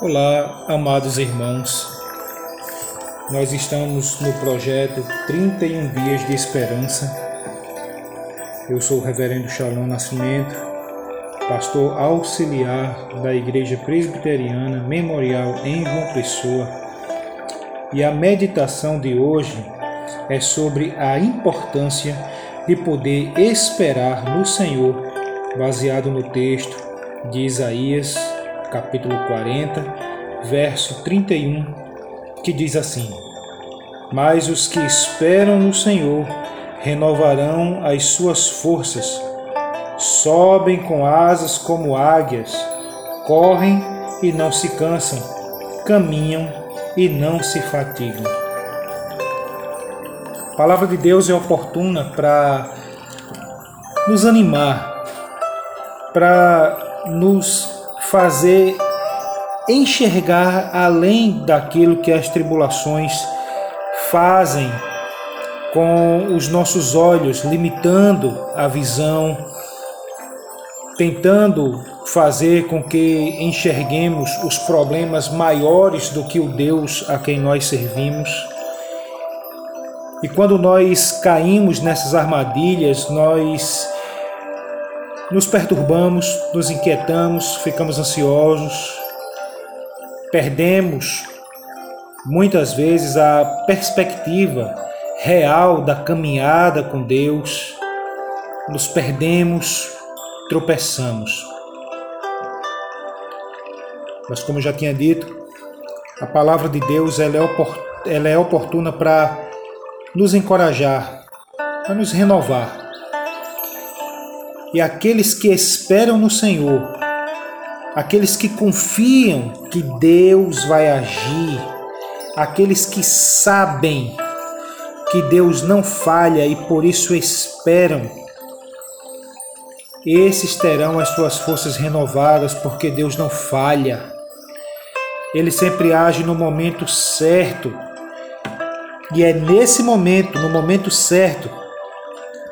Olá, amados irmãos. Nós estamos no projeto 31 Dias de Esperança. Eu sou o Reverendo Shalom Nascimento, pastor auxiliar da Igreja Presbiteriana Memorial em João Pessoa. E a meditação de hoje é sobre a importância de poder esperar no Senhor, baseado no texto de Isaías, capítulo 40, verso 31, que diz assim: Mas os que esperam no Senhor renovarão as suas forças, sobem com asas como águias, correm e não se cansam, caminham e não se fatigam. A palavra de Deus é oportuna para nos animar, para nos fazer enxergar além daquilo que as tribulações fazem com os nossos olhos, limitando a visão, tentando fazer com que enxerguemos os problemas maiores do que o Deus a quem nós servimos. E quando nós caímos nessas armadilhas, nós nos perturbamos, nos inquietamos, ficamos ansiosos, perdemos muitas vezes a perspectiva real da caminhada com Deus, nos perdemos, tropeçamos. Mas como já tinha dito, a palavra de Deus ela é, ela é oportuna para nos encorajar, para nos renovar e aqueles que esperam no Senhor, aqueles que confiam que Deus vai agir, aqueles que sabem que Deus não falha e por isso esperam, esses terão as suas forças renovadas, porque Deus não falha. Ele sempre age no momento certo. E é nesse momento, no momento certo,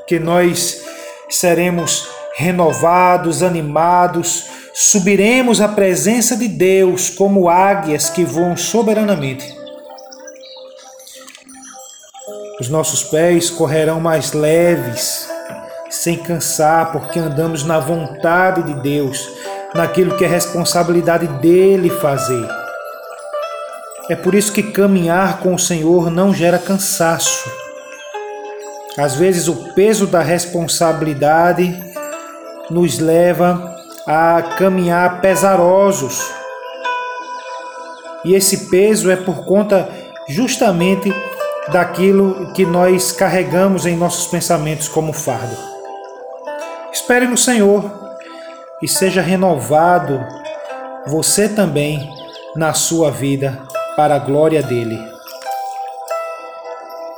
que nós seremos renovados, animados, subiremos à presença de Deus como águias que voam soberanamente. Os nossos pés correrão mais leves, sem cansar, porque andamos na vontade de Deus, naquilo que é responsabilidade dele fazer. É por isso que caminhar com o Senhor não gera cansaço às vezes, o peso da responsabilidade nos leva a caminhar pesarosos. E esse peso é por conta justamente daquilo que nós carregamos em nossos pensamentos como fardo. Espere no Senhor e seja renovado você também na sua vida para a glória dele.